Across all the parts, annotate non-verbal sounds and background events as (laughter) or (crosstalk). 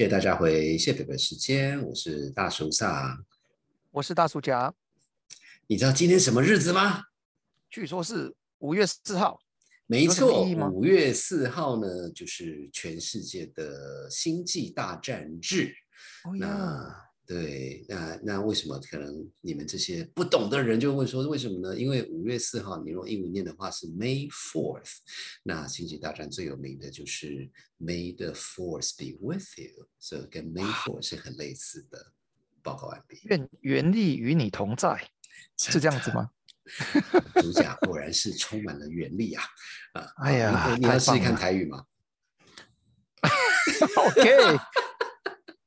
谢谢大家回谢北北时间，我是大叔萨，我是大叔甲。你知道今天什么日子吗？据说是五月四号。没错，五月四号呢，就是全世界的星际大战日。那对，那那为什么可能你们这些不懂的人就问说为什么呢？因为五月四号，你用英文念的话是 May Fourth。那星际大战最有名的就是 May the Force be with you，所以跟 May Fourth 是很类似的。报告完毕。愿原力与你同在，是这样子吗？主角果然是充满了原力啊！啊，哎呀，你要试试看台语吗？(laughs) OK。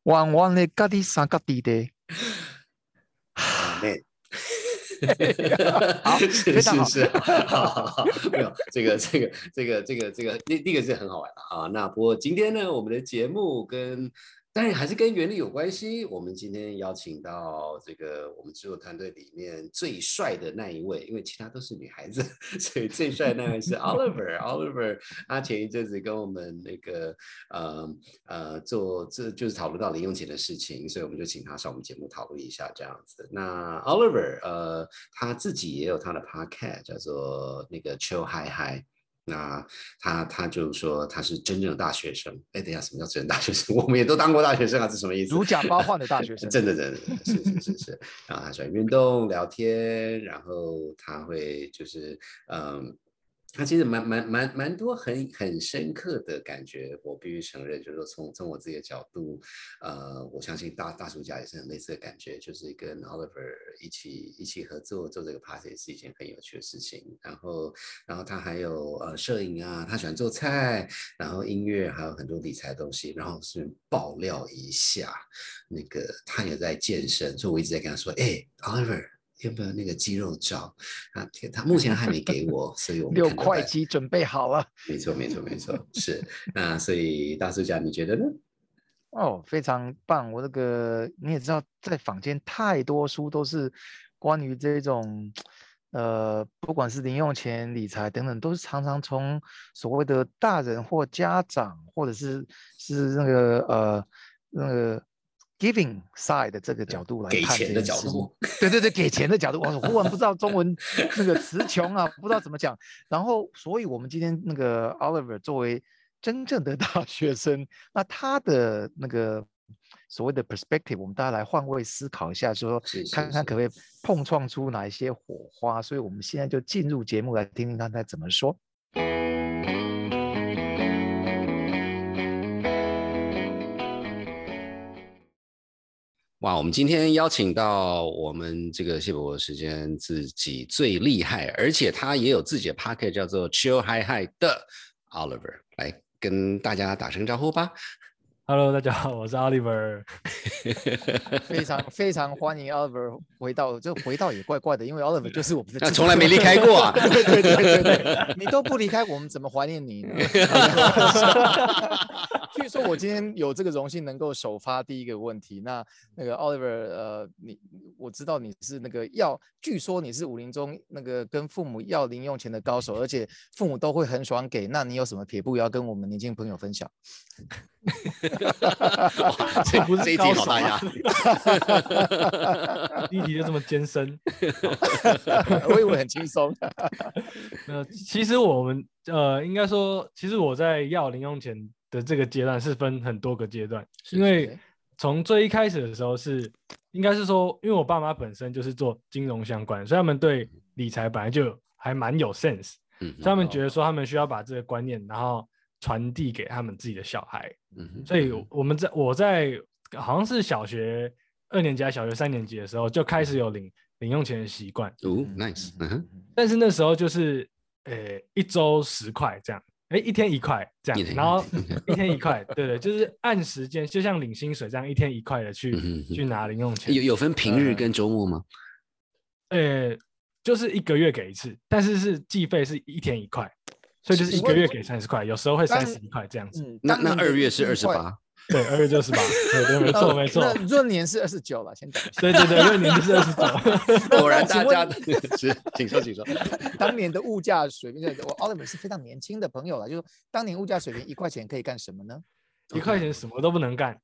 弯弯的各地三各地的，(laughs) 好，是是是，好好好，(laughs) 没有这个这个这个这个这个，第第一个是很好玩的啊。那不过今天呢，我们的节目跟。但是还是跟原理有关系。我们今天邀请到这个我们制作团队里面最帅的那一位，因为其他都是女孩子，(laughs) 所以最帅的那位是 Oliver。(laughs) Oliver 他前一阵子跟我们那个呃呃做这就是讨论到零用钱的事情，所以我们就请他上我们节目讨论一下这样子。那 Oliver 呃他自己也有他的 podcast 叫做那个 Chill Hi Hi。那他他就说他是真正的大学生。哎，等一下，什么叫真正大学生？(laughs) 我们也都当过大学生啊，这什么意思？如假包换的大学生。(laughs) 真的真的，是是是是。然后他喜欢运动、聊天，然后他会就是嗯。他其实蛮蛮蛮蛮多很很深刻的感觉，我必须承认，就是说从从我自己的角度，呃，我相信大大叔家也是很类似的感觉，就是跟 Oliver 一起一起合作做这个 party 是一件很有趣的事情。然后然后他还有呃摄影啊，他喜欢做菜，然后音乐还有很多理财的东西。然后是爆料一下，那个他也在健身，所以我一直在跟他说，哎，Oliver。有没有那个肌肉照啊？他目前还没给我，所以我们 (laughs) 六块肌准备好了。(laughs) 没错，没错，没错，是那所以大叔家你觉得呢？哦，非常棒！我那个你也知道，在坊间太多书都是关于这种呃，不管是零用钱、理财等等，都是常常从所谓的大人或家长，或者是是那个呃那个。Giving side 的这个角度来看的角度，(laughs) 对对对，给钱的角度，我忽然不知道中文 (laughs) 那个词穷啊，不知道怎么讲。然后，所以我们今天那个 Oliver 作为真正的 (laughs) 大学生，那他的那个所谓的 perspective，我们大家来换位思考一下，说看看可不可以碰撞出哪一些火花。所以我们现在就进入节目来听听他在怎么说。哇，我们今天邀请到我们这个谢伯伯时间自己最厉害，而且他也有自己的 p o c k e t 叫做 Chill High High 的 Oliver，来跟大家打声招呼吧。Hello，大家好，我是 Oliver，(laughs) 非常非常欢迎 Oliver 回到，就回到也怪怪的，因为 Oliver 就是我们的，他从来没离开过啊，(laughs) 对对对对对，你都不离开，我们怎么怀念你呢？(laughs) 据说我今天有这个荣幸能够首发第一个问题，那那个 Oliver，呃，你我知道你是那个要，据说你是武林中那个跟父母要零用钱的高手，而且父母都会很爽给，那你有什么撇步要跟我们年轻朋友分享？这不是这一题好大呀！(laughs) 第一题就这么艰深，(laughs) 我以为很轻松。(laughs) 呃，其实我们呃，应该说，其实我在要零用钱的这个阶段是分很多个阶段，因为从最一开始的时候是，应该是说，因为我爸妈本身就是做金融相关，所以他们对理财本来就还蛮有 sense，嗯，所以他们觉得说他们需要把这个观念，然后。传递给他们自己的小孩，所以我们在我在好像是小学二年级、小学三年级的时候就开始有领零用钱的习惯。哦，nice 嗯哼。但是那时候就是呃一周十块这样，哎一天一块这样，然后一天一块，对对，就是按时间，就像领薪水这样，一天一块的去去拿零用钱。有有分平日跟周末吗？呃，就是一个月给一次，但是是计费是一天一块。所以就是一个月给三十块，有时候会三十一块这样子。那那二月是二十八，(laughs) 对，二月就是八，(laughs) 对对，没错没错。闰年是二十九了，先讲。对对对，闰年就是二十九。(laughs) 果然大家是，请说请说。当年的物价水平，我奥特曼是非常年轻的朋友了，就是当年物价水平一块钱可以干什么呢？一块钱什么都不能干。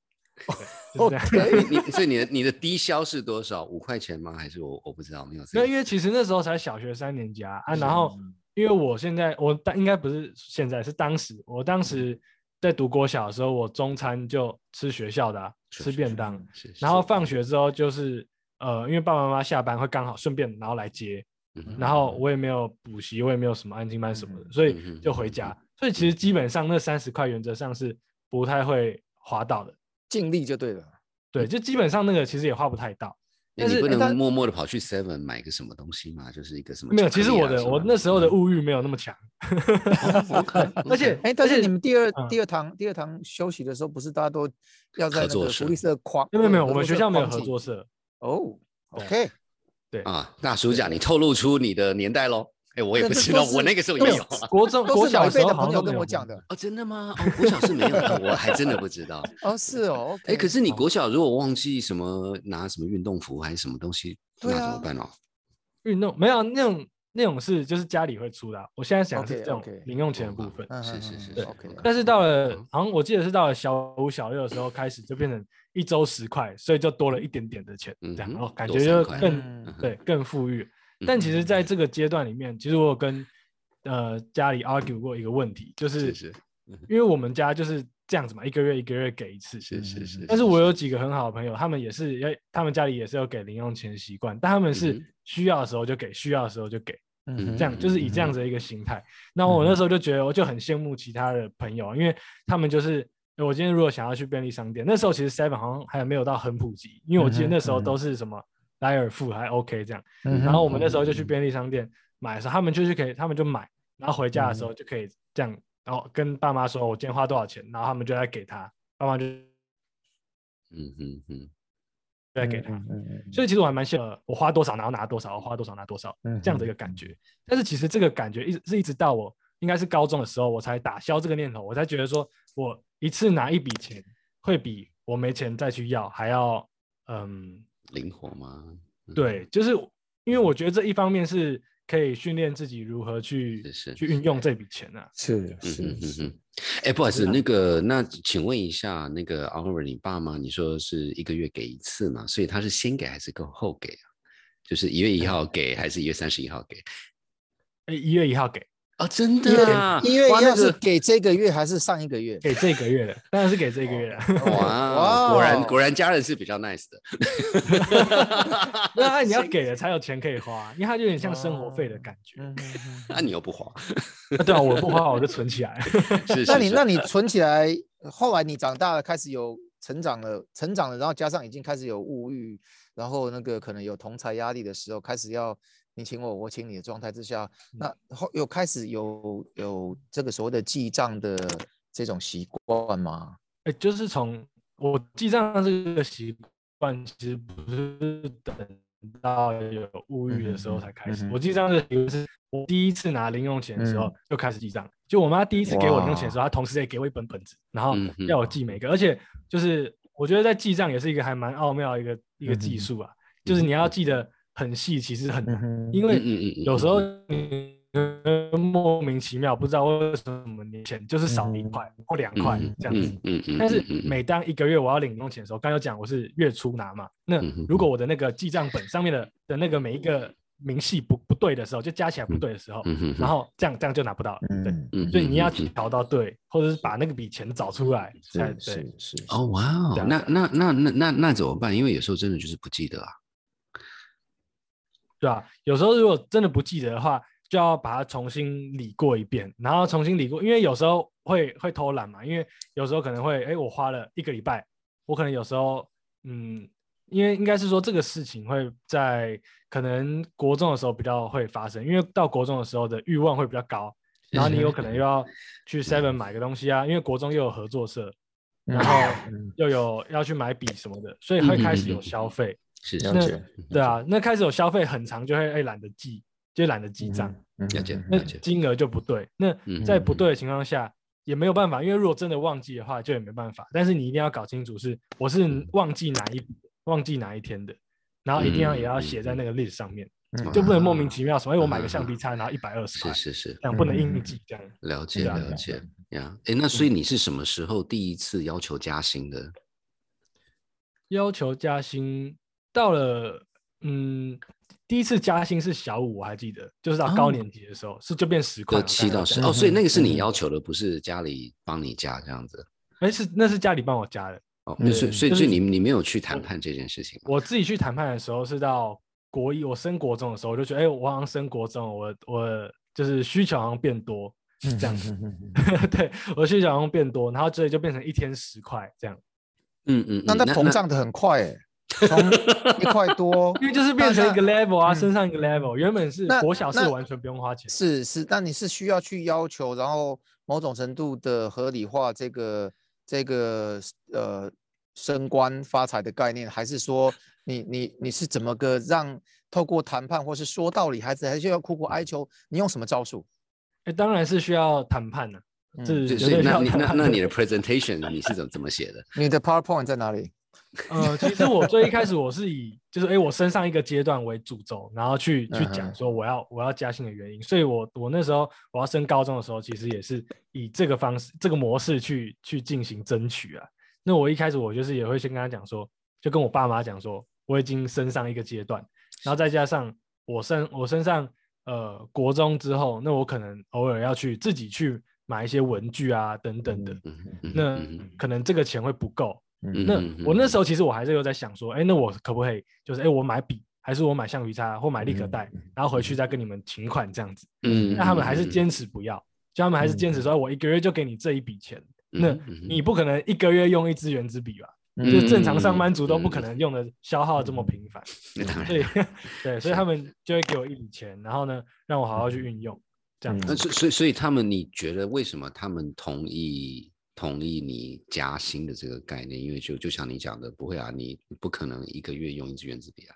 就是这样。所以你所以你的你的低消是多少？五块钱吗？还是我我不知道，没有。因为其实那时候才小学三年级啊，啊然后嗯因为我现在我当应该不是现在是当时我当时在读国小的时候，我中餐就吃学校的、啊，吃便当，然后放学之后就是呃，因为爸爸妈妈下班会刚好顺便然后来接，然后我也没有补习，我也没有什么安静班什么的，所以就回家。所以其实基本上那三十块原则上是不太会花到的，尽力就对了。对，就基本上那个其实也花不太到。哎你不能默默的跑去 Seven 买个什么东西吗？就是一个什么没有？其实我的我那时候的嗯物欲没有那么强，(laughs) 而且哎，但是你们第二嗯第二堂第二堂休息的时候，不是大家都要在那个福利社框？没有没有，我们学校没有合作社，哦。对 OK，对，啊，大暑假，你透露出你的年代喽。哎，我也不知道，我那个时候也有啊。国中国小的时候朋友跟我讲的。哦，真的吗？哦，国小是没有的，我还真的不知道。(laughs) 哦，是哦。哎，可是你国小如果忘记什么拿什么运动服还是什么东西，那怎么办哦？运动没有那种那种是就是家里会出的啊、我现在想的是这种零用钱的部分。嗯是是是对。但是到了嗯好像我记得是到了小五小六的时候开始就变成一周十块，所以就多了一点点的钱，这样嗯哼然后感觉就更嗯对更富裕。但其实在这个阶段里面，其实我有跟呃家里 argue 过一个问题，就是因为我们家就是这样子嘛，一个月一个月给一次，是是是，但是我有几个很好的朋友，他们也是，要他们家里也是有给零用钱的习惯，但他们是需要的时候就给，需要的时候就给，嗯这样就是以这样子的一个心态。那我那时候就觉得，我就很羡慕其他的朋友，因为他们就是，呃我今天如果想要去便利商店，那时候其实 Seven 好像还没有到很普及，因为我记得那时候都是什么莱尔富还 OK 这样，嗯然后我们那时候就去便利商店买的时候，他们就是可以，他们就买，然后回家的时候就可以这样，然后跟爸妈说我今天花多少钱，然后他们就来给他，爸妈就嗯嗯嗯，再给他。嗯所以其实我还蛮羡慕我花多少然后拿多少，我花多少拿多少嗯这样的一个感觉。但是其实这个感觉一直是一直到我应该是高中的时候，我才打消这个念头，我才觉得说我一次拿一笔钱会比我没钱再去要还要嗯灵活吗？嗯，对，就是因为我觉得这一方面是可以训练自己如何去是是去运用这笔钱啊。是嗯是是。哎，不好意思，那个，那请问一下，那个 Oliver，你爸妈，你说是一个月给一次嘛？所以他是先给还是够后给啊？就是一月一号给还是一月三十一号给？哎，一月一号给哦，真的啊！一月一哇那个号是给这个月还是上一个月？(laughs) 给这个月的，当然是给这个月的。(laughs) 哇，果然果然家人是比较 nice 的。(laughs) 那啊你要给了才有钱可以花，因为它就有点像生活费的感觉。那你又不花，啊对啊，我不花我就存起来。是那你那你存起来，后来你长大了，开始有成长了，成长了，然后加上已经开始有物欲，然后那个可能有同财压力的时候，开始要你请我，我请你的状态之下，那后有开始有有这个所谓的记账的这种习惯吗？哎，就是从我记账这个习惯，其实不是等到有物欲的时候才开始。我记账的习惯是我第一次拿零用钱的时候嗯就开始记账。就我妈第一次给我零用钱的时候，她同时也给我一本本子，然后要我记每个。而且就是我觉得在记账也是一个还蛮奥妙的一个一个技术啊，就是你要记得很细，其实很难，因为有时候莫名其妙不知道为什么你钱就是少一嗯块或两块嗯这样子。嗯嗯嗯，但是每当一个月我要领零用钱的时候，刚刚有讲我是月初拿嘛，那如果我的那个记账本上面的的那个每一个明细不不对的时候，就加起来不对的时候，然后这样这样就拿不到了，对，所以你要调到对，或者是把那个笔钱找出来才是对。是是，哦哇哦那那那那那那怎么办？因为有时候真的就是不记得啊。对吧、有时候如果真的不记得的话，就要把它重新理过一遍，然后重新理过，因为有时候会会偷懒嘛，因为有时候可能会，哎，我花了一个礼拜，我可能有时候，嗯，因为应该是说这个事情会在可能国中的时候比较会发生，因为到国中的时候的欲望会比较高，然后你有可能又要去 (laughs) Seven 买个东西啊，因为国中又有合作社，然后嗯。又有要去买笔什么的，所以会开始有消费。是是了解，对啊，那开始有消费很长，就会哎懒得记，就懒得记账，嗯了解那金额就不对。那嗯在不对的情况下也没有办法，因为如果真的忘记的话，就也没办法。但是你一定要搞清楚是我是忘记哪一笔，忘记哪一天的，然后一定要也要写在那个 list 上面，嗯就不能莫名其妙说，哎，我买个橡皮擦，然后一百二十块是，是是，这样不能嗯硬记这样。了解了解。呀。哎，那所以你是什么时候第一次要求加薪的？要求加薪到了，嗯，第一次加薪是小五，我还记得，就是到高年级的时候，是就变十块，七到十哦，所以那个是嗯你要求的，不是家里帮你加这样子。哎，是那是家里帮我加的，哦。那所以嗯所以你你没有去谈判这件事情吗？我自己去谈判的时候是到国一，我升国中的时候，我就觉得，哎，我好像升国中，我我就是需求好像变多，是这样子，(laughs) 对我需求好像变多，然后所以就变成一天十块这样，嗯嗯，那嗯那膨胀的很快哎，从一块多 (laughs) 因为就是变成一个 level 啊，嗯升上一个 level，原本是那国小是完全不用花钱，是是，但你是需要去要求，然后某种程度的合理化这个这个呃升官发财的概念，还是说你你你是怎么个让透过谈判或是说道理，孩子还是要苦苦哀求？你用什么招数？哎，当然是需要谈判的，嗯是对，对所以那那那你的 presentation 你是怎么怎么写的？你的 PowerPoint 在哪里？呃，其实我最一开始我是以就是哎、诶我升上一个阶段为主轴，然后去去讲说我要我要加薪的原因。所以我我那时候我要升高中的时候，其实也是以这个方式这个模式去去进行争取啊。那我一开始我就是也会先跟他讲说，就跟我爸妈讲说，我已经升上一个阶段，然后再加上我升我升上呃国中之后，那我可能偶尔要去自己去买一些文具啊等等的，那可能这个钱会不够。嗯那嗯我那时候其实我还是有在想说，哎，那我可不可以就是哎，诶我买笔，还是我买橡皮擦或买立可带，然后回去再跟你们请款这样子？嗯那他们还是嗯坚持不要，就他们还是坚持说，哎我一个月就给你这一笔钱。那你不可能一个月用一支圆珠笔吧？嗯就正常上班族都不嗯可能用的消耗这么频繁，(laughs) 对，所以他们就会给我一笔钱，然后呢，让我好好去运用，这样嗯子。那所所以所以他们，你觉得为什么他们同意同意你加薪的这个概念？因为就就像你讲的，不会啊，你不可能一个月用一支圆珠笔啊。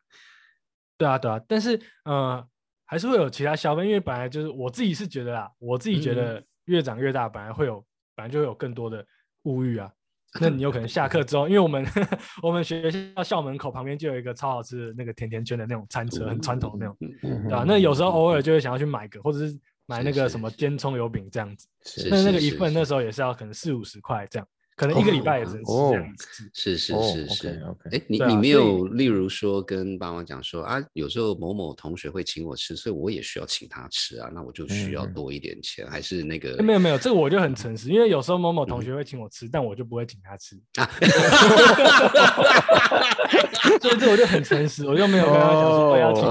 对啊，对啊，但是呃，还是会有其他消费，因为本来就是我自己是觉得啦，我自己觉嗯得越长越大，本来会有，本来就会有更多的物欲啊。(laughs) 那你有可能下课之后，因为我们 (laughs) 我们学校校门口旁边就有一个超好吃的那个甜甜圈的那种餐车，很传统的那种，嗯对吧、那有时候偶尔就会想要去买个，或者是买那个什么煎葱油饼这样子。是那那个一份那时候也是要可能四五十块这样，可能一个礼拜也只能吃哦。是是哦是是哎，你你没有例如说跟爸妈讲说啊，有时候某某同学会请我吃，所以我也需要请他吃啊，那我就需要多一点钱，还是那个没有没有，这个我就很诚实，因为有时候某某同学会请我吃，但我就不会请他吃。啊？(laughs) (laughs) 所以这我就很诚实，我就没有跟他讲说我要请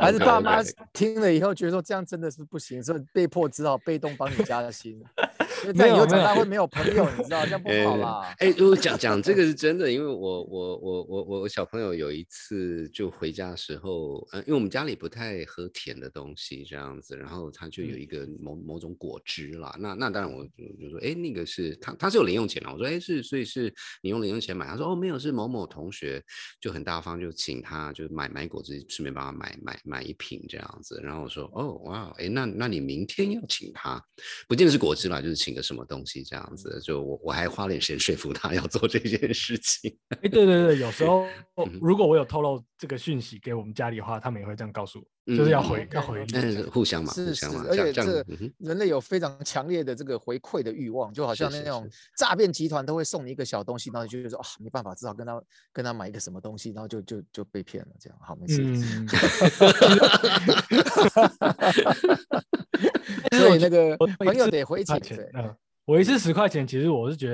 还是爸妈听了以后觉得说这样真的是不行，所以被迫只好被动帮你加薪，(laughs) 因为这没有样以后长大会没有朋友，你知道这样不好啦。哎，我讲讲这个 (laughs) 是真的，因为我我我我我我小朋友有一次就回家的时候，嗯，因为我们家里不太喝甜的东西这样子，然后他就有一个某某种果汁啦，那那当然我就就说，哎，那个是他他是有零用钱的，我说，哎，是所以是你用零用钱买，他说哦没有，是某某同学就很大方，就请他就买买果汁，顺便帮他买买买一瓶这样子，然后我说，哦哇，哎，那那你明天要请他，不见得是果汁啦，就是请个什么东西这样子，就我我还花点时间说服他要做这件事情。哎，对对对，有时候 (laughs) 嗯如果我有透露这个讯息给我们家里的话，他们也会这样告诉我，就是要嗯回嗯。要回礼。但是互相嘛，互是是相嘛，，而且这人类有非常强烈的这个回馈的欲望，就好像那种诈骗集团都会送你一个小东西，然后你就说啊没办法，只好跟他跟他买一个什么东西，然后就就就被骗了，这样好没事。嗯，(laughs) 所以那个朋友得回钱 (laughs) 嗯，我一次十块钱，其实我是觉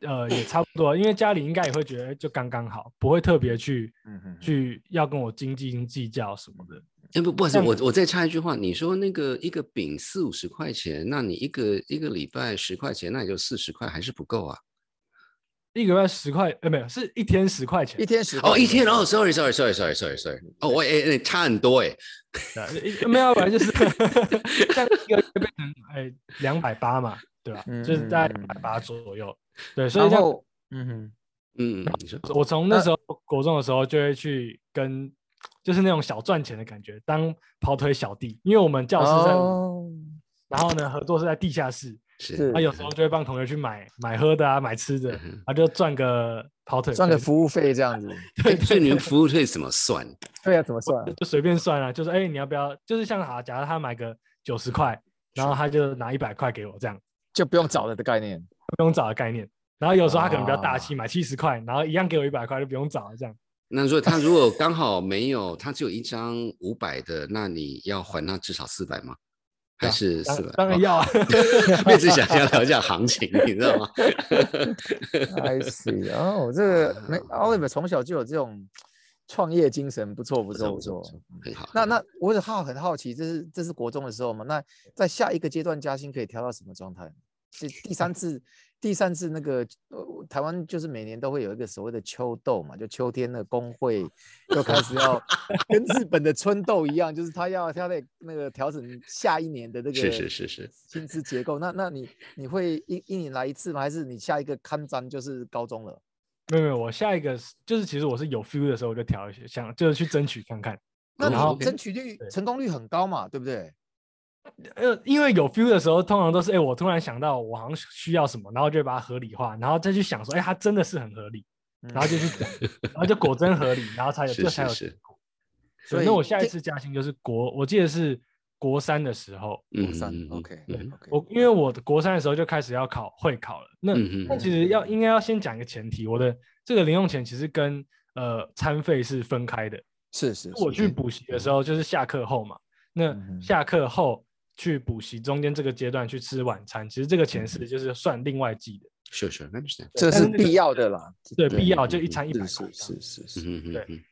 得，呃，也差不多，因为家里应该也会觉得就刚刚好，不会特别去嗯哼去要跟我斤斤计较什么的。哎不不好意思，我我再插一句话，你说那个一个饼四五十块钱，那你一个一个礼拜十块钱，那也就四十块，还是不够啊？一个月十块，呃，没有，是一天十块钱一。天十哦，一天哦，哦，sorry sorry sorry sorry sorry sorry，哦，我哎哎差很多哎，没有，本来就是 (laughs) 像一个月变成哎两百八嘛，对吧？就是大概嗯嗯嗯两百八左右。对，所以这样然后嗯哼，嗯，你说我从那时候国中的时候就会去跟，就是那种小赚钱的感觉，当跑腿小弟，因为我们教室在，哦然后呢合作是在地下室，是是啊有时候就会帮同学去买买喝的啊，买吃的嗯，啊就赚个跑腿，赚个服务费这样子，(laughs) 对所以你们服务费怎么算？(laughs) 对啊，怎么算啊？就随便算啊，就是哎、你要不要？就是像好，假如他买个九十块，然后他就拿一百块给我，这样就不用找了的概念。不用找的概念。然后有时候他可能比较大啊气，买七十块，然后一样给我一百块，就不用找了这样。那如果他如果刚好没有，他只有一张五百的，那你要还他至少四百吗？还是四百？当当然要啊，(laughs) 我也只想要了解行情，你知道吗？I see，哦，这个没 Oliver 从小就有这种创业精神，不错不错不错。很好。那那我很好很好奇，这是这是国中的时候嘛？那在下一个阶段加薪可以调到什么状态？是第三次第三次那个呃，台湾就是每年都会有一个所谓的秋斗嘛，就秋天的工会又开始要 (laughs) 跟日本的春斗一样，就是他要他得那个调整下一年的这个是是是是薪资结构。那那你你会一一年来一次吗？还是你下一个看章就是高中了？没有没有，我下一个是就是其实我是有 feel 的时候我就调一些，想就是去争取看看。那然后你争取率成功率很高嘛，对不对？呃，因为有 feel 的时候，通常都是哎、我突然想到我好像需要什么，然后就把它合理化，然后再去想说，哎、它真的是很合理，然后就去讲，(laughs) 然后就果真合理，然后才有是这才有结果。所以那我下一次加薪就是国，我记得是国三的时候，国三嗯，OK 我因为我的国三的时候就开始要考会考了，那、嗯那其实。要应该要先讲一个前提，我的这个零用钱其实跟呃餐费是分开的。是是，我去补习的时候就是下课后嘛，那下课后去补习中间这个阶段去吃晚餐，其实这个钱是就是算另外计的，是是。这是但是那个必要的啦，对，必要就一餐一百是块是。是是是。对嗯嗯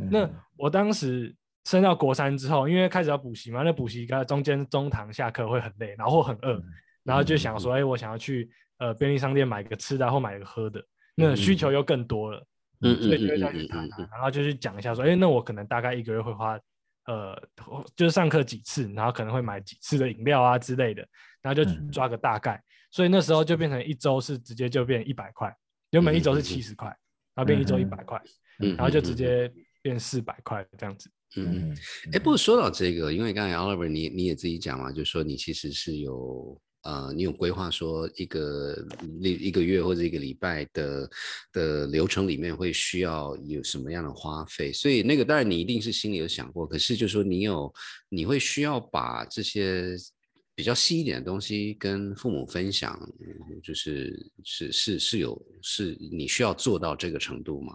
嗯。那嗯。我当时升到国三之后，因为开始要补习嘛，那补习刚中间中堂下课会很累，然后或很饿，嗯然后就想说，哎、我想要去呃便利商店买个吃的啊或买个喝的，那需求又更多了，嗯所以就会嗯再去谈然后就去讲一下说，哎、那我可能大概一个月会花，呃，就是上课几次，然后可能会买几次的饮料啊之类的，然后就嗯抓个大概，所以那时候就变成一周是直接就变一百块，原本一周是七十块，然后变一周一百块，嗯，然后就直接变四百块这样子。嗯嗯。嗯，哎，不过说到这个，因为刚才 Oliver 你你也自己讲嘛，就说你其实是有呃，你有规划说一个一一个月或者一个礼拜的的流程里面会需要有什么样的花费，所以那个当然你一定是心里有想过，可是就说你有你会需要把这些。比较细一点的东西跟父母分享，嗯就是是是是有是你需要做到这个程度吗？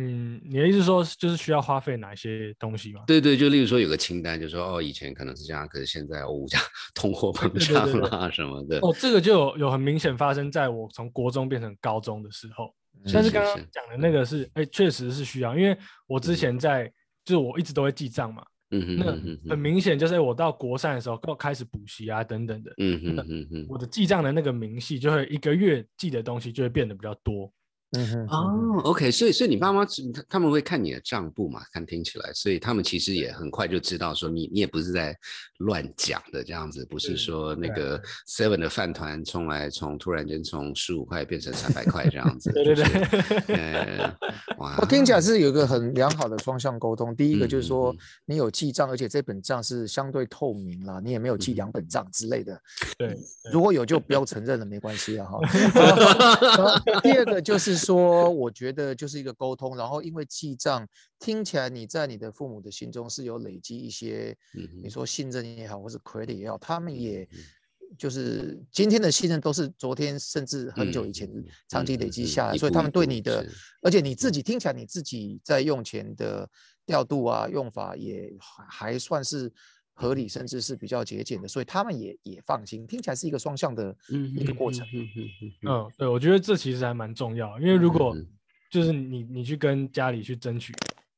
嗯，你的意思说就是需要花费哪些东西吗？对对，就例如说有个清单，就说哦，以前可能是这样，可是现在哦物价 (laughs) 通货膨胀啦什么的。哦，这个就有有很明显发生在我从国中变成高中的时候。但是是是刚刚讲的那个是，哎，确实是需要，因为我之前在就是我一直都会记账嘛，嗯哼那嗯哼很明显就是哎我到国三的时候要开始补习啊等等的，嗯哼嗯哼。我的记账的那个明细就会一个月记的东西就会变得比较多。嗯哼，哦，OK，所以所以你爸妈是他他们会看你的账簿嘛？看听起来，所以他们其实也很快就知道说你你也不是在乱讲的这样子，不是是说那个 Seven 的饭团从来从突然间从十五块变成三百块这样子。对对对，呃，(laughs) 哇，我听起来是有一个很良好的双向沟通。第一个就是说嗯嗯，你有记账，而且这本账是相对透明啦，你也没有记两本账之类的。对，如果有就不要承认了，没关系啊哈。(laughs) 第二个就是说，我觉得就是一个沟通，然后因为记账听起来你在你的父母的心中是有累积一些，嗯你说信任也好，或是 credit 也好，他们也嗯就是今天的信任都是昨天甚至很久以前嗯长期累积下来，一所以他们对你的，而且你自己。听起来你自己在用钱的调度啊用法也还还算是合理，甚至是比较节俭的，所以他们也也放心，听起来是一个双向的嗯一个过程。嗯嗯嗯嗯嗯，对，我觉得这其实还蛮重要，因为如果嗯就是你你去跟家里去争取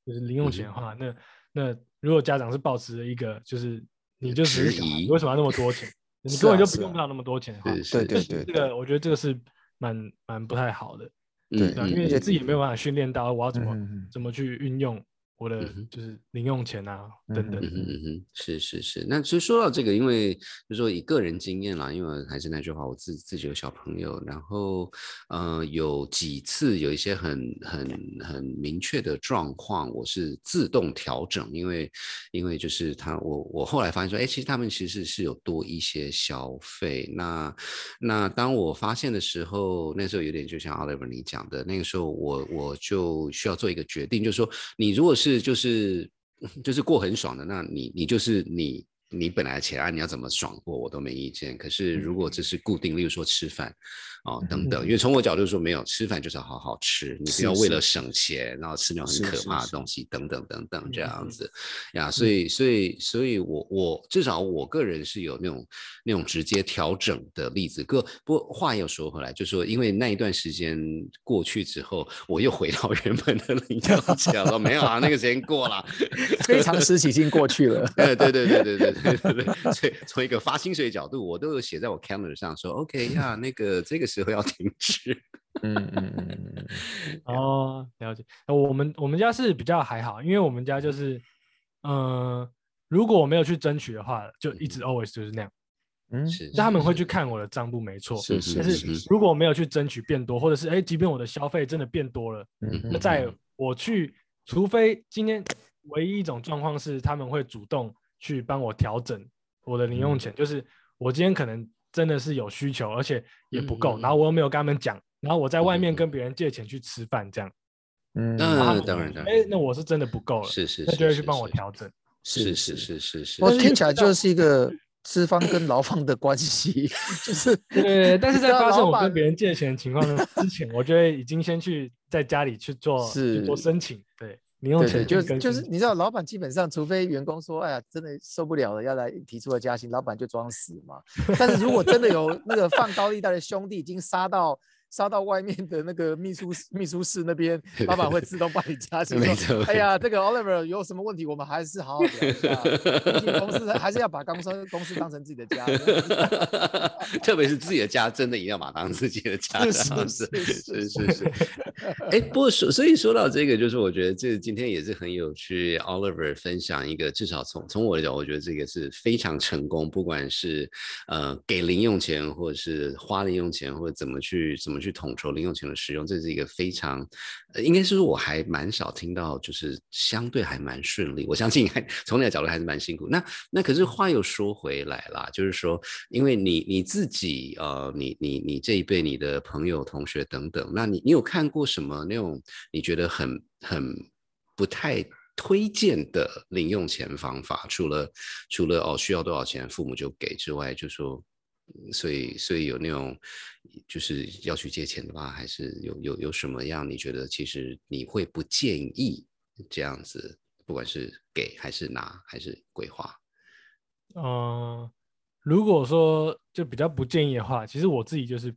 就是零用钱的嗯话，那那如果家长是保持着一个就是你就只是你为什么要那么多钱？(laughs) 你根本啊就不用不了那么多钱对对对这个我觉得这个是蛮蛮不太好的，嗯对啊，因为自己也没有办法训练到我要怎么怎么去运用我的就是零用钱啊等等嗯嗯嗯，是是是。那其实说到这个，因为就说以个人经验啦，因为还是那句话，我自自己有小朋友，然后呃有几次有一些很很很明确的状况，我是自动调整，因为因为就是他我我后来发现说，哎，其实他们其实是有多一些消费。那那当我发现的时候，那时候有点就像 Oliver 你讲的，那个时候我我就需要做一个决定，就是说你如果是就是就是过很爽的，那你你就是你你本来的钱啊，你要怎么爽过我都没意见。可是如果这是固定，例如说吃饭，哦等等。因为从我角度说，没有吃饭就是要好好吃，你不要为了省钱，然后吃那种很可怕的东西等等等等这样子呀。所以所以所以我我至少我个人是有那种那种直接调整的例子。个不过话又说回来，就说因为那一段时间过去之后，我又回到原本的领 (laughs) 教讲说没有啊，那个时间过了，非常时期已经过去了。(laughs) 对对对对对对对对对。所以从一个发薪水角度，我都有写在我 calendar 上说，OK 呀，那个这个时候要停止。嗯嗯嗯嗯。哦，了解。我们我们家是比较还好，因为我们家就是，嗯，如果我没有去争取的话，就一直 always 就是那样。嗯，是。他们会去看我的账簿，没错。是是是。但是如果我没有去争取变多，或者是哎，即便我的消费真的变多了，嗯那在我去，除非今天唯一一种状况是他们会主动去帮我调整我的零用钱，就是我今天可能真的是有需求，而且也不够，然后我又没有跟他们讲，然后我在外面跟别人借钱去吃饭，这样。嗯，当然当然。哎，那我是真的不够了，是是，那就会去帮我调整。是是是是是。我听起来就是一个。资方跟劳方的关系，就是 (laughs) 对，但是在发生我跟别人借钱的情况之前，我觉得已经先去在家里去做去做申请，对，零用钱就就是你知道，老板基本上除非员工说，哎呀，真的受不了了，要来提出了加薪，老板就装死嘛。但是如果真的有那个放高利贷的兄弟已经杀到。杀到外面的那个秘书秘书室那边，(laughs) 老板会自动帮你加薪。没错。哎呀，这个 Oliver 有什么问题，我们还是好好聊一下。公司还是要把公司公司当成自己的家。(laughs) 特别是自己的家，真的一定要把它当自己的家。是是是是是。哎，不过说，所以说到这个，就是我觉得这今天也是很有趣。Oliver 分享一个，至少从从我的角度，我觉得这个是非常成功。不管是呃给零用钱，或者是花零用钱，或者怎么去怎么。去统筹零用钱的使用，这是一个非常，应该是说我还蛮少听到，就是相对还蛮顺利。我相信还从你的角度还是蛮辛苦。那那可是话又说回来啦，就是说，因为你你自己呃，你你你这一辈你的朋友同学等等，那你你有看过什么那种你觉得很很不太推荐的零用钱方法？除了除了哦需要多少钱父母就给之外，就说。所以，所以有那种就是要去借钱的话，还是有有有什么样？你觉得其实你会不建议这样子，不管是给还是拿还是规划？嗯，如果说就比较不建议的话，其实我自己就是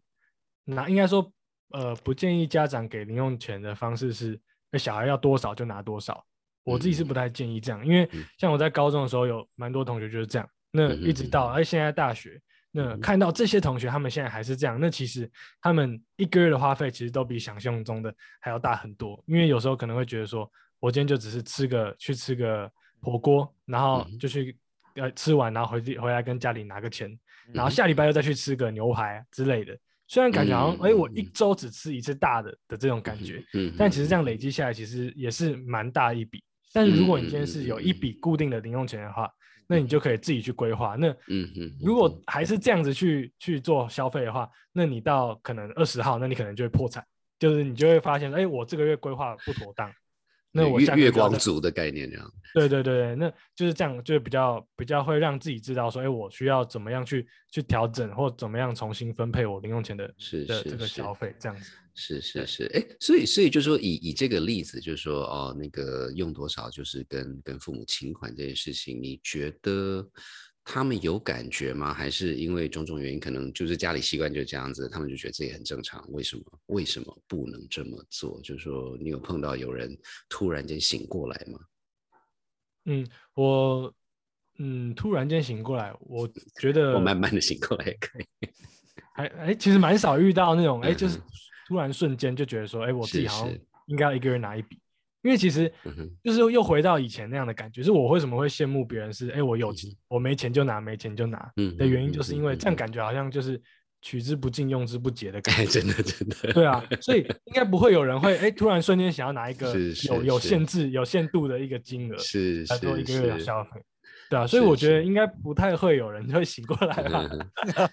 拿，应该说呃不建议家长给零用钱的方式是，那小孩要多少就拿多少。我自己是不太建议这样，因为像我在高中的时候有蛮多同学就是这样，那一直到哎现在大学。那看到这些同学，他们现在还是这样。那其实他们一个月的花费，其实都比想象中的还要大很多。因为有时候可能会觉得说，我今天就只是吃个去吃个火锅，然后就去呃吃完，然后回回来跟家里拿个钱，然后下礼拜又再去吃个牛排之类的。虽然感觉好像，哎，我一周只吃一次大的的这种感觉，但其实这样累积下来，其实也是蛮大一笔。但是如果你今天是有一笔固定的零用钱的话，那你就可以自己去规划。那嗯嗯，如果还是这样子去去做消费的话，那你到可能二十号，那你可能就会破产，就是你就会发现，哎，我这个月规划不妥当。那我月月光族的概念这样。对对对对，那就是这样，就比较比较会让自己知道说，哎，我需要怎么样去去调整，或怎么样重新分配我零用钱的的这个消费这样子。是是是，哎，所以所以就说以以这个例子，就是说哦，那个用多少就是跟跟父母请款这件事情，你觉得他们有感觉吗？还是因为种种原因，可能就是家里习惯就这样子，他们就觉得这也很正常？为什么为什么不能这么做？就是说你有碰到有人突然间醒过来吗？嗯，我嗯突然间醒过来，我觉 (laughs) 得我慢慢的醒过来也可以，还哎其实蛮少遇到那种哎就是。突然瞬间就觉得说，哎，我自己好像应该要一个人拿一笔，因为其实就是又回到以前那样的感觉。是我为什么会羡慕别人？是哎，我有钱，我没钱就拿，没钱就拿的原因，就是因为这样感觉好像就是取之不尽、用之不竭的感觉。真的，真的。对啊，所以 (laughs) 应该不会有人会哎，突然瞬间想要拿一个有有限制、有限度的一个金额是来做一个月的消费。对啊，所以我觉得应该不太会有人会醒过来吧。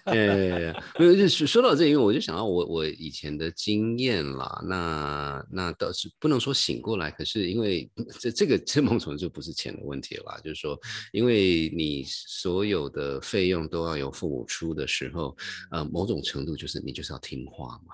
呃，没有，(laughs) 就是说到这，因为我就想到我我以前的经验啦，那那倒是不能说醒过来，可是因为这这个这某种程度就不是钱的问题了啦，就是说，因为你所有的费用都要由父母出的时候，呃，某种程度就是你就是要听话嘛。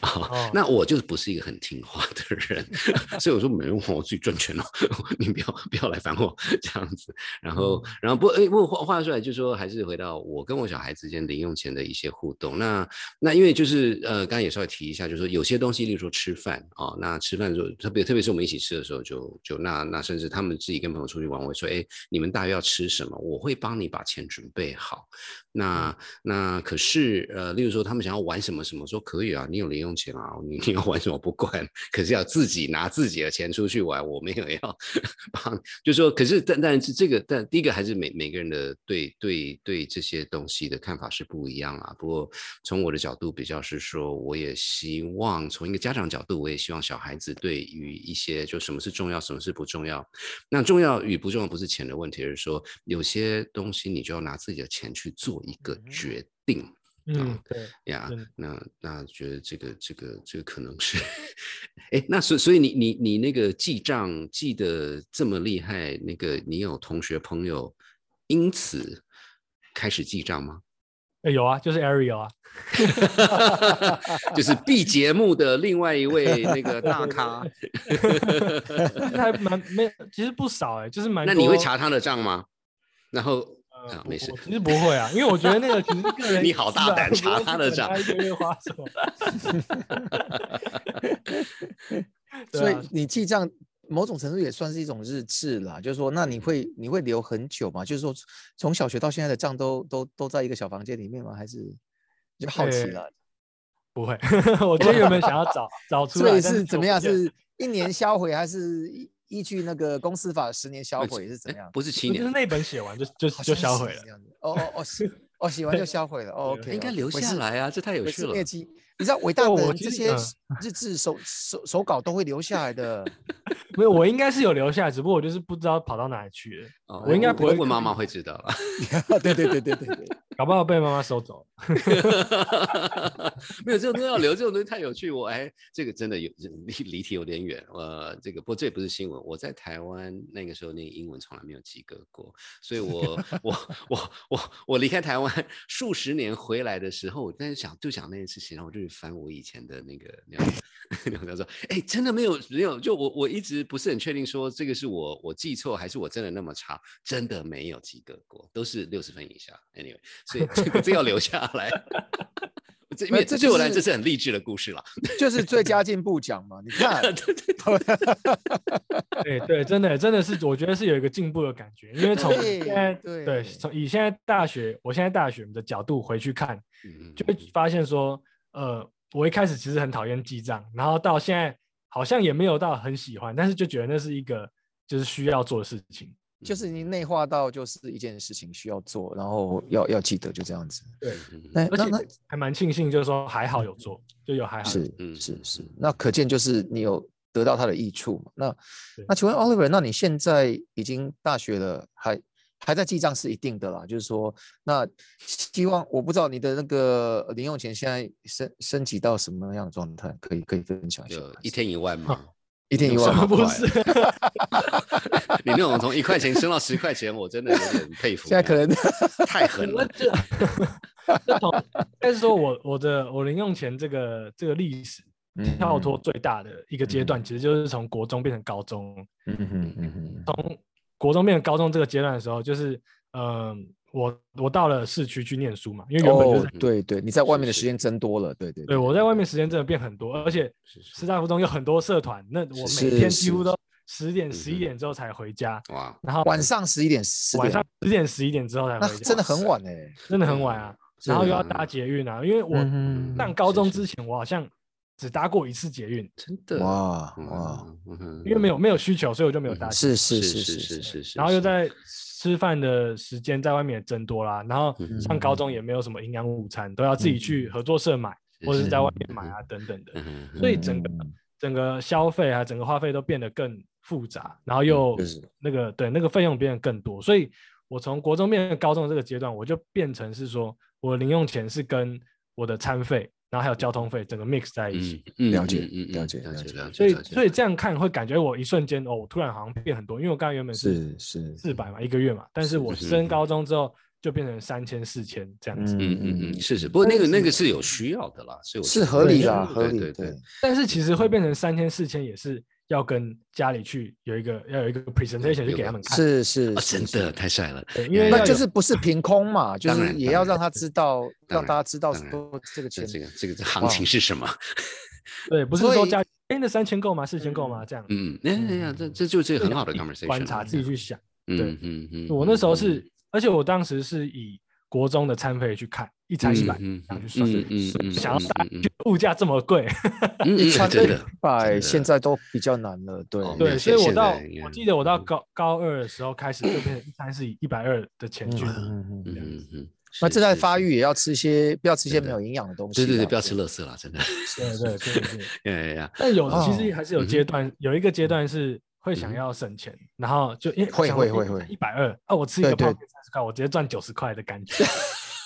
啊、哦那我就是不是一个很听话的人，(laughs) 所以我说没用，我自己赚钱了，(laughs) 你不要不要来烦我这样子。然后，然后不，哎，不过话话说来，就是说还是回到我跟我小孩之间零用钱的一些互动。那那因为就是呃，刚刚也稍微提一下，就是说有些东西，例如说吃饭哦，那吃饭的时候，特别特别是我们一起吃的时候就，就那那甚至他们自己跟朋友出去玩，我会说，哎，你们大约要吃什么？我会帮你把钱准备好。那那可是呃，例如说他们想要玩什么什么，说可以啊，你有零用钱啊，你 (laughs) 你要玩什么不管，可是要自己拿自己的钱出去玩，我没有要 (laughs) 帮，就说可是但但是这个但第一个还是每每个人的对对对这些东西的看法是不一样啊。不过从我的角度比较是说，我也希望从一个家长角度，我也希望小孩子对于一些就什么是重要，什么是不重要，那重要与不重要不是钱的问题，而是说有些东西你就要拿自己的钱去做一个嗯决定。嗯，对，呀那那觉得这个这个这个可能是，哎，那所所以你你你那个记账记得这么厉害，那个你有同学朋友因此开始记账吗？哎有啊，就是 Ariel 啊，(laughs) 就是 B 节目的另外一位那个大咖，(laughs) 还蛮没，其实不少哎，就是蛮。那你会查他的账吗？然后啊没事其实不会啊，因为我觉得那个其实个人 (laughs) 你好大胆查他的账 (laughs) 他一个月花 (laughs) 什么？所以啊你记账某种程度也算是一种日志啦，就是说，那你会你会留很久吗？就是说，从小学到现在的账都都都在一个小房间里面吗？还是就好奇呃了？不会，我觉得原本想要找找出来，所以是怎么样？是一年销毁，还是依依据那个公司法十年销毁是怎么样？不是七年，就是那本写完就就就销毁了这。样子。哦哦哦，(laughs) 是哦，写完就销毁了。(laughs) 哦 OK，应该留下来啊，这太有趣了。你知道伟大我的这些日志手手手稿都会留下来的。(laughs) 没有，我应该是有留下来，只不过我就是不知道跑到哪里去了，哦我应该不会问妈妈会知道吧。对对对对对对。搞不好被妈妈收走。(laughs) 没有这种东西要留，这种东西太有趣。我哎，这个真的有离离题有点远。呃，这个不过这也不是新闻。我在台湾那个时候念英文从来没有及格过，所以我我我我我离开台湾数十年回来的时候，我在想就想那件事情，然后我就去翻我以前的那个那样，然后他说，哎，真的没有没有，就我我一直不是很确定说这个是我我记错还是我真的那么差，真的没有及格过，都是六十分以下。Anyway。所以 (laughs) 这个这要留下来。(laughs) 这因为对我来，这是很励志的故事了。(laughs) 就是最佳进步奖嘛，你看，对对对，对对，真的真的是，我觉得是有一个进步的感觉，因为从对现在对对从以现在大学，我现在大学的角度回去看，嗯就会发现说，呃，我一开始其实很讨厌记账，然后到现在好像也没有到很喜欢，但是就觉得那是一个就是需要做的事情。就是你内化到就是一件事情需要做，然后要要记得就这样子。对，嗯那而且还蛮庆幸，就是说还好有做，就有还好是嗯。是是。那可见就是你有得到它的益处嘛。那那请问 Oliver，那你现在已经大学了，还还在记账是一定的啦，就是说，那希望我不知道你的那个零用钱现在升升级到什么样的状态，可以可以分享一下一天一万嘛，一天一万不是，(laughs) 你那种从一块钱升到十块钱，我真的有点佩服。现在可能太狠了。(laughs) 这这从应该是说我我的我零用钱这个这个历史跳脱最大的一个阶段，其实就是从国中变成高中。嗯哼嗯哼从国中变成高中这个阶段的时候，就是嗯、我我到了市区去念书嘛，因为原本就是哦在、，对对，你在外面的时间增多了，对对对我在外面时间真的变很多，而且师大附中有很多社团，那我每天几乎都十点十一点之后才回家，哇，然后晚上十一点十晚上点，十点十一点之后才回家，那真的很晚哎。真的很晚啊，然后又要搭捷运啊，因为我嗯上高中之前我好像只搭过一次捷运，真的哇嗯哇，因为没有没有需求，所以我就没有搭捷运。是是是是是是是，然后又在吃饭的时间在外面也增多啦，然后嗯上高中也没有什么营养午餐，都要自己去合作社买，或者是在外面买啊等等的。嗯所以整个嗯整个消费啊，整个花费都变得更复杂，然后又那个对那个费用变得更多，所以我从国中变成高中的这个阶段，我就变成是说我的零用钱是跟我的餐费，然后还有交通费整个 mix 在一起。嗯，了解嗯嗯了解了了解。解了解，所以，所以这样看会感觉我一瞬间哦，我突然好像变很多，因为我刚刚原本是是是，四百嘛一个月嘛，但是我升高中之后就变成三千四千这样子。嗯嗯嗯，是是，不过那个那个是。有需要的啦，是有是合理啦啦，合理对对。对，但是其实会变成三千四千，也是要跟家里去有一个要有一个 presentation 去给他们看。是是真的太帅了，因为那就是不是凭空嘛，(laughs) 就是也要让他知道，让大家知道说这个钱这这个这个行情是什么？(laughs) 对，不是说家里哎那三千够吗？四千够吗？这样嗯，哎呀呀，这这就是很好的 conversation，观察自己去想。对嗯嗯嗯，我那时候嗯是，而且我当时是以国中的餐费去看，一餐一百嗯这样去算。嗯嗯嗯，想要大物价这么贵，(laughs) 一餐一百，现在都比较难了，对。哦对，所以我到我记得我到嗯。高高二的时候开始就变成一餐是以一百二的钱去嗯嗯嗯那正在发育也要吃一些，不要吃一些没有营养的东西啦。对对对，不要吃垃圾了，真的。对对对对。(laughs) 呀呀呀，但有其实哦还是有嗯。阶段，有一个阶段是会想嗯要省钱，然后就因为会会会会一百二啊，我吃一个对对泡面三十块，我直接赚九十块的感觉。(laughs)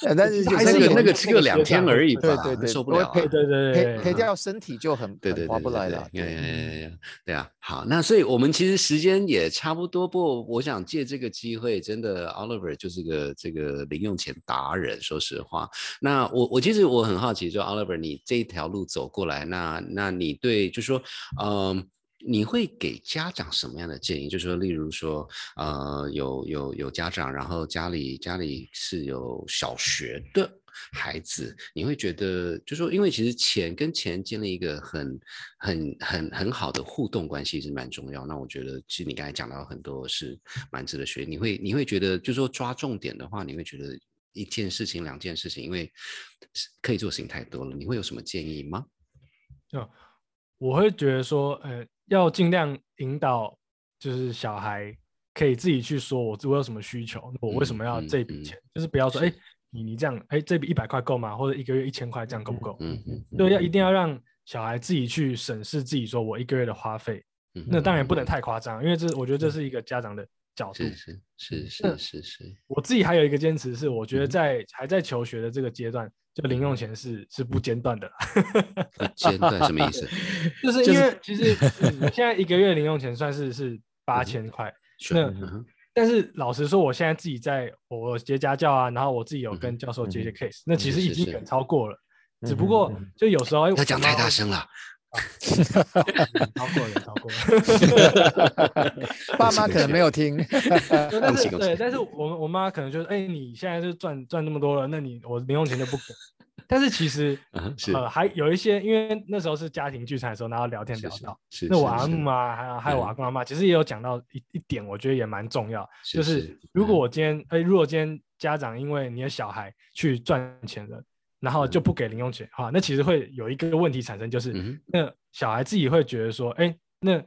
呃，但是其实就是有那个那个那吃个两天而已吧，对对对受不了对对对赔赔掉身体就很对对划不对对来了。对对呀呀呀呀呀！对啊，好，那所以我们其实时间也差不多，不过我想借这个机会，真的 Oliver 就是个这个零用钱达人，说实话。那我我其实我很好奇，就 Oliver 你这一条路走过来，那那你对就说，嗯。你会给家长什么样的建议？就是说，例如说，呃，有有有家长，然后家里家里是有小学的孩子，你会觉得，就说，因为其实钱跟钱建立一个很很很很好的互动关系是蛮重要。那我觉得，其实你刚才讲到很多是蛮值得学。你会你会觉得，就说抓重点的话，你会觉得一件事情、两件事情，因为可以做事情太多了，你会有什么建议吗？我会觉得说，呃，要尽量引导，就是小孩可以自己去说我我有什么需求，我为什么要这笔钱，就是不要说，哎、是你你这样，哎，这笔一百块够吗？或者一个月一千块这样够不够？嗯嗯，对，要一定要让小孩自己去审视自己，说我一个月的花费，嗯那当然不能太夸张，因为这我觉得这是一个家长的角度。是是是是是是，我自己还有一个坚持是，我觉得嗯在还在求学的这个阶段，就零用钱是是不间断的，(laughs) 不间断什么意思？(laughs) 就是因就是为其实嗯现在一个月零用钱算是是八千块，那嗯但是老实说，我现在自己在我接家教啊，然后我自己有嗯跟教授接一些嗯 case，那其实已经远超过了，只不嗯过嗯就有时候哎要讲太大，我声了。妈妈超过了，超过了。(laughs) 爸妈可能没有听。(laughs) 对但是对，但是我我妈可能就是，哎、你现在就赚赚那么多了，那你我零用钱就不给。(laughs) 但是其实嗯呃还有一些，因为那时候是家庭聚餐的时候，然后聊天聊到，是，那我阿姆啊，还有还有我阿公阿妈，其实也有讲到一一点，我觉得也蛮重要，就是是。如果嗯。我今天，哎、如果今天家长因为你的小孩去赚钱了，然后就不给零用钱。的话，那其实会有一个问题产生，就是、嗯那小孩自己会觉得说，哎、那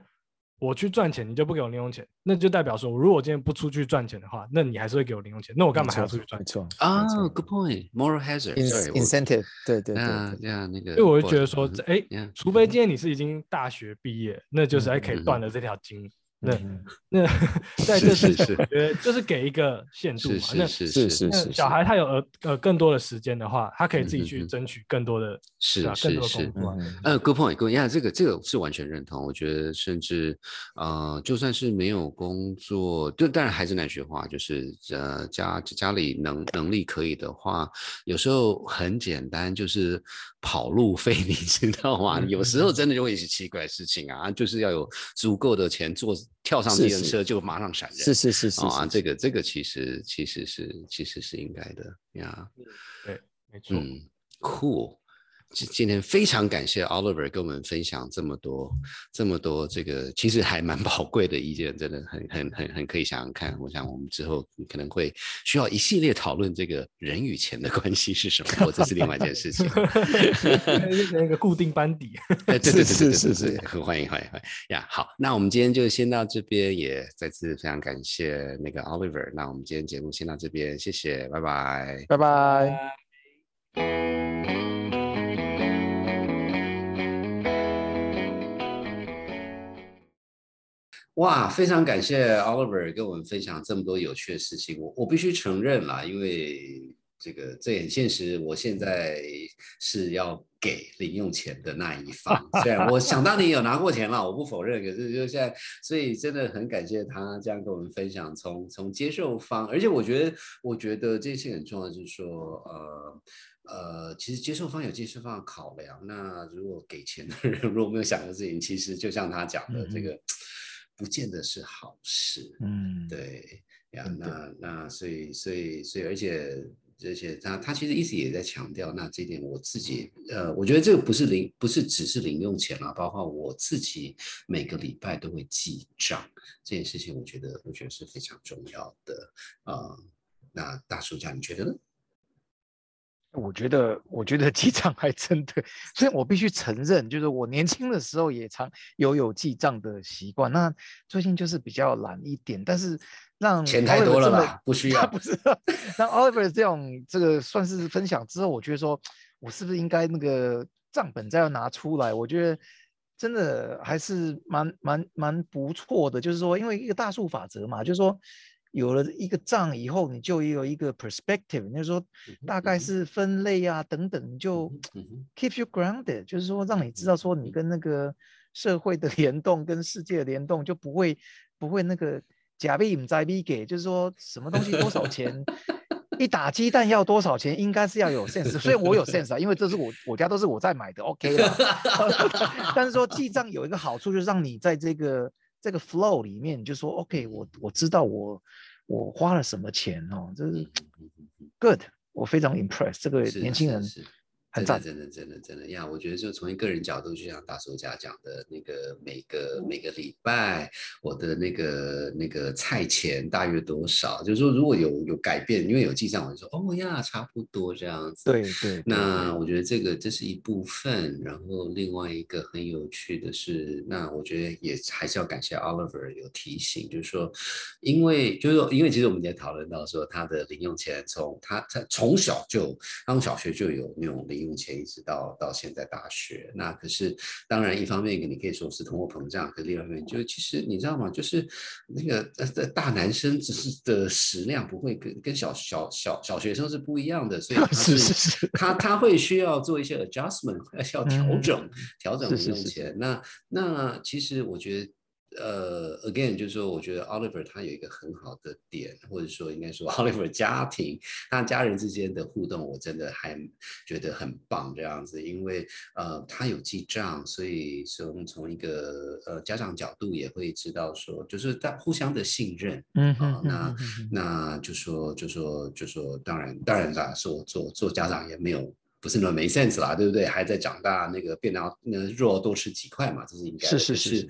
我去赚钱，你就不给我零用钱，那就代表说，如果我今天不出去赚钱的话，那你还是会给我零用钱，那我干嘛还要出去赚没钱？错啊，good point，moral hazard。，in- Sorry，我 incentive，对对对那对，这样那个，所以我会不好意思觉得说，这哎、除非今天你是已经大学毕业，那就是还可以嗯。断了这条筋。那嗯那 (laughs) 在这是是之前，我觉得就是给一个限度嘛。那是是是那小孩他有呃呃更多的时间的话，他可以自己去争取更多的是啊更多的是是工。嗯呃，good point，good point，呀，这个这个是完全认同。我觉得甚至呃，就算是没有工作，就当然还是那句话，就是呃家家里能能力可以的话，有时候很简单，就是跑路费，(laughs) 你知道吗？嗯有时候真的就会一些奇怪的事情啊，就是要有足够的钱坐跳上是是计程车就马上闪人。是是是是啊，是，这个这个其实其实是其实是应该的呀。对，没错。嗯，cool。今今天非常感谢 Oliver 跟我们分享这么多这么多这个其实还蛮宝贵的意见，真的很很很很可以想想看。我想我们之后可能会需要一系列讨论这个人与钱的关系是什么，或这是另外一件事情。(laughs) 那个固定班底，哎，对对对对对是是是对对，很欢迎欢迎欢迎呀！好，那我们今天就先到这边，也再次非常感谢那个 Oliver。那我们今天节目先到这边，谢谢，拜拜。拜拜。哇，非常感谢 Oliver 跟我们分享这么多有趣的事情。我我必须承认啦，因为这个这很现实，我现在是要给零用钱的那一方。虽然我想当年有拿过钱了，我不否认，可是就现在，所以真的很感谢他这样跟我们分享，从从接受方，而且我觉得，我觉得这些很重要，就是说，呃。呃，其实接受方有接受方的考量。那如果给钱的人 (laughs) 如果没有想的事情，其实就像他讲的，这个不见得是好事。嗯，对呀，那那所以所以所以，而且而且他他其实一直也在强调，那这点我自己呃，我觉得这个不是零，不是只是零用钱啦，包括我自己每个礼拜都会记账这件事情，我觉得我觉得是非常重要的啊。那大叔家你觉得呢？我觉得，我觉得记账还真的，所以我必须承认，就是我年轻的时候也常有有记账的习惯，那最近就是比较懒一点。但是让钱太多了吧？不需 (laughs) 要，不是。让 Oliver 这种这个算是分享之后，我觉得说，我是不是应该那个账本再要拿出来？我觉得真的还是蛮蛮蛮不错的，就是说，因为一个大数法则嘛，就是说。有了一个账以后，你就有一个 perspective，就是说大概是分类啊等等，就 keep you grounded，就是说让你知道说你跟那个社会的 (laughs) 联动跟世界的联动就不会不会那个假币唔在币给，就是说什么东西多少钱，一打鸡蛋要多少钱，应该是要有 sense，所以我有 sense 啊，因为这是我我家都是我在买的，OK 了。(laughs) 但是说记账有一个好处，就是让你在这个。这个 flow 里面，就说 OK，我我知道我我花了什么钱哦，这是 good，我非常 impressed 这个年轻人。真的，真的，真的，真的呀！我觉得就从一个人角度，就像大叔家讲的那个，每个每个礼拜我的那个那个菜钱大约多少？就是说如果有有改变，因为有记账，我就说哦呀，差不多这样子。对对。那我觉得这个这是一部分，然后另外一个很有趣的是，那我觉得也还是要感谢 Oliver 有提醒，就是说，因为就是说，因为其实我们也讨论到说，他的零用钱从他他从小就刚小学就有那种零。用钱一直到到现在大学，那可是当然一方面你可以说是通货膨胀，可另外一方面就是其实你知道吗？就是那个呃大男生只是的食量不会跟跟小小小小学生是不一样的，所以他 (laughs) 是是，他他会需要做一些 adjustment，需 (laughs) 要调整调整零用钱。那那其实我觉得。呃，again，就是说，我觉得 Oliver 他有一个很好的点，或者说应该说 (laughs) Oliver 家庭他家人之间的互动，我真的还觉得很棒这样子，因为呃他有记账，所以从从一个呃家长角度也会知道说，就是在互相的信任，嗯啊，那那就说就说就说，当然当然啦，做做做家长也没有不是那么没 sense 啦，对不对？还在长大，那个变到那肉多吃几块嘛，这是应该是是是。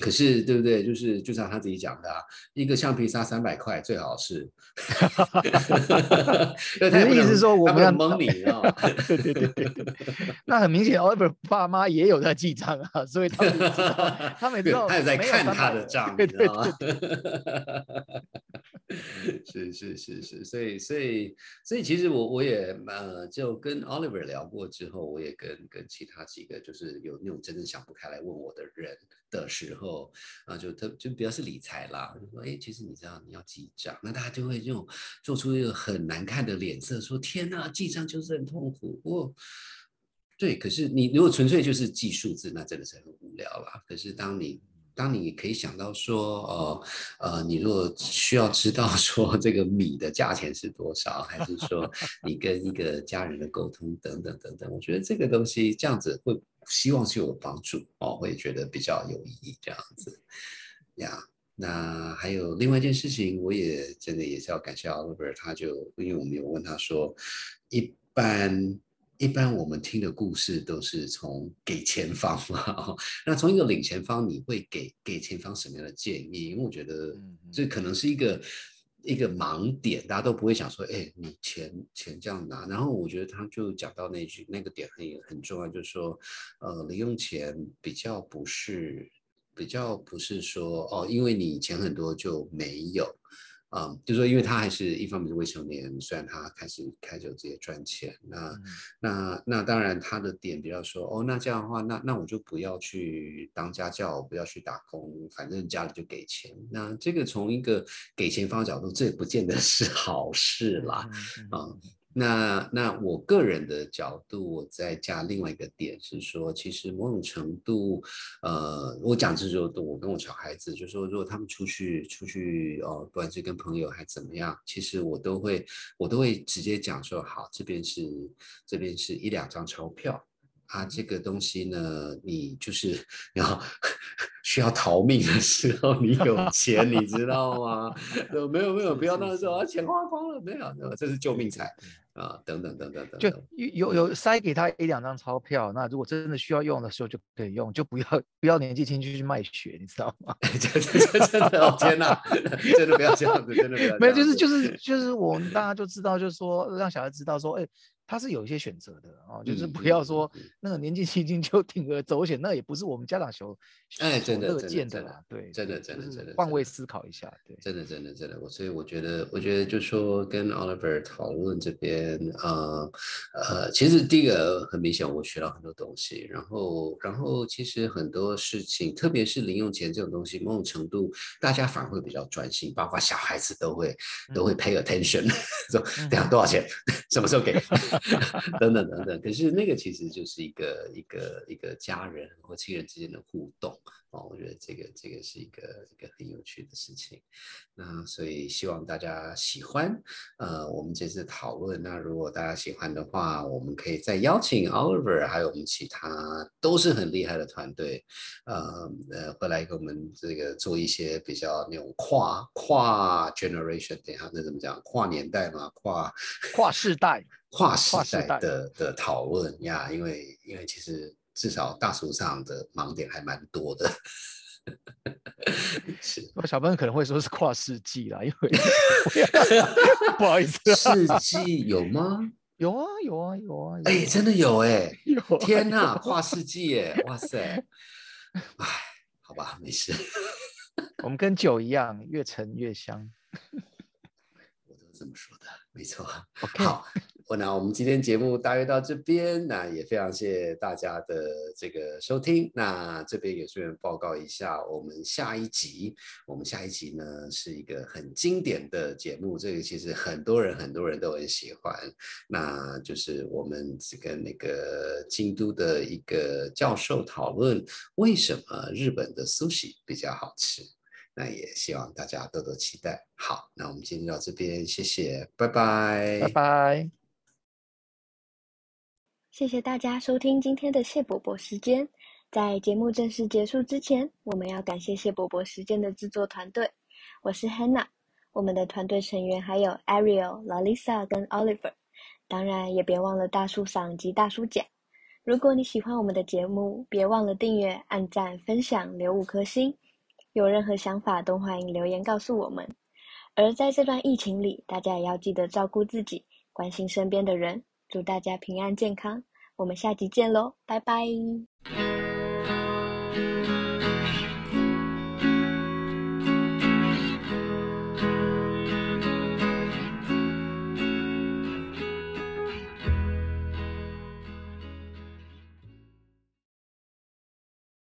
可是，对不对？就是就像他自己讲的，一个橡皮擦三百块，最好是。(laughs) 你的意思是说，我们要蒙你啊？(laughs) 对对对对对。那很明显，Oliver 爸妈也有在记账啊，所以他们 (laughs) 他每次他也在看他的账，对对对。是是是是，所以所以所以，其实我我也呃，就跟 Oliver 聊过之后，我也跟跟其他几个就是有那种真正想不开来问我的人的时候啊，就特就比较是理财啦，就说哎，其实你知道你要记账，那大家就会用做出一个很难看的脸色，说天呐，记账就是很痛苦。我对，可是你如果纯粹就是记数字，那真的是很无聊啦。可是当你当你可以想到说，呃呃，你如果需要知道说这个米的价钱是多少，还是说你跟一个家人的沟通等等等等，我觉得这个东西这样子会希望是有帮助哦，会觉得比较有意义这样子呀。那还有另外一件事情，我也真的也是要感谢 Oliver，他就因为我们有问他说，一般。一般我们听的故事都是从给钱方嘛，那从一个领钱方，你会给给钱方什么样的建议？因为我觉得这可能是一个一个盲点，大家都不会想说，哎，你钱钱这样拿。然后我觉得他就讲到那句那个点很很重要，就是说，呃，零用钱比较不是比较不是说哦，因为你钱很多就没有。啊，就说因为他还是一方面是未成年，虽然他开始开始有自己赚钱，那那那当然他的点比较说，哦，那这样的话，那那我就不要去当家教，不要去打工，反正家里就给钱。那这个从一个给钱方角度，这也不见得是好事啦，啊。那那我个人的角度，我再加另外一个点是说，其实某种程度，呃，我讲这就我跟我小孩子，就说如果他们出去出去，哦，不管是跟朋友还怎么样，其实我都会我都会直接讲说，好，这边是这边是一两张钞票。啊，这个东西呢，你就是要 (laughs) 需要逃命的时候，你有钱，你知道吗？没有没有，不要那时候啊，钱花光了，没有，这是救命财。啊，等等等等等，就有有塞给他一两张钞票，那如果真的需要用的时候就可以用，就不要不要年纪轻就去卖血，你知道吗？真 (laughs) 真真的，天哪，(laughs) 真的不要这样子，真的不要。没有，就是就是就是我们大家就知道，就是说让小孩知道说，哎。他是有一些选择的啊，就是不要说那个年纪轻轻就铤而走险，那也不是我们家长求哎，真的乐见的啦。对，真的真的真的换位思考一下，对，真的真的真的，我所以我觉得，我觉得就说跟 Oliver 讨论这边，呃呃，其实第一个很明显，我学到很多东西，然后然后其实很多事情，特别是零用钱这种东西，某种程度大家反而会比较专心，包括小孩子都会都会 pay attention，(laughs) 说等下多少钱，(laughs) 什么时候给。(laughs) 等等等等，可是那个其实就是一个一个一个家人或亲人之间的互动。哦，我觉得这个这个是一个一个很有趣的事情，那所以希望大家喜欢，呃，我们这次讨论。那如果大家喜欢的话，我们可以再邀请 Oliver，还有我们其他都是很厉害的团队，呃呃，会来给我们这个做一些比较那种跨跨 generation，等一下那怎么讲？跨年代嘛，跨跨世代，跨时代的的讨论呀，因为因为其实。至少大叔上的盲点还蛮多的，(laughs) 是。小朋友可能会说是跨世纪啦，因为 (laughs) (laughs) 不好意思，世纪有吗？有啊，有啊，有啊。哎，真的有哎！天哪，跨世纪耶！哇塞！哎，好吧，没事。我们跟酒一样，越陈越香。我都这么说的，没错。好。那我们今天节目大约到这边，那也非常谢谢大家的这个收听。那这边也顺便报告一下，我们下一集，我们下一集呢是一个很经典的节目，这个其实很多人很多人都很喜欢。那就是我们这个那个京都的一个教授讨论为什么日本的苏西比较好吃。那也希望大家多多期待。好，那我们今天到这边，谢谢，拜拜，拜拜。谢谢大家收听今天的谢伯伯时间。在节目正式结束之前，我们要感谢谢伯伯时间的制作团队。我是 Hannah，我们的团队成员还有 Ariel、Lalisa 跟 Oliver。当然也别忘了大叔嗓及大叔甲。如果你喜欢我们的节目，别忘了订阅、按赞、分享、留五颗星。有任何想法都欢迎留言告诉我们。而在这段疫情里，大家也要记得照顾自己，关心身边的人。祝大家平安健康。我们下集见喽，拜拜。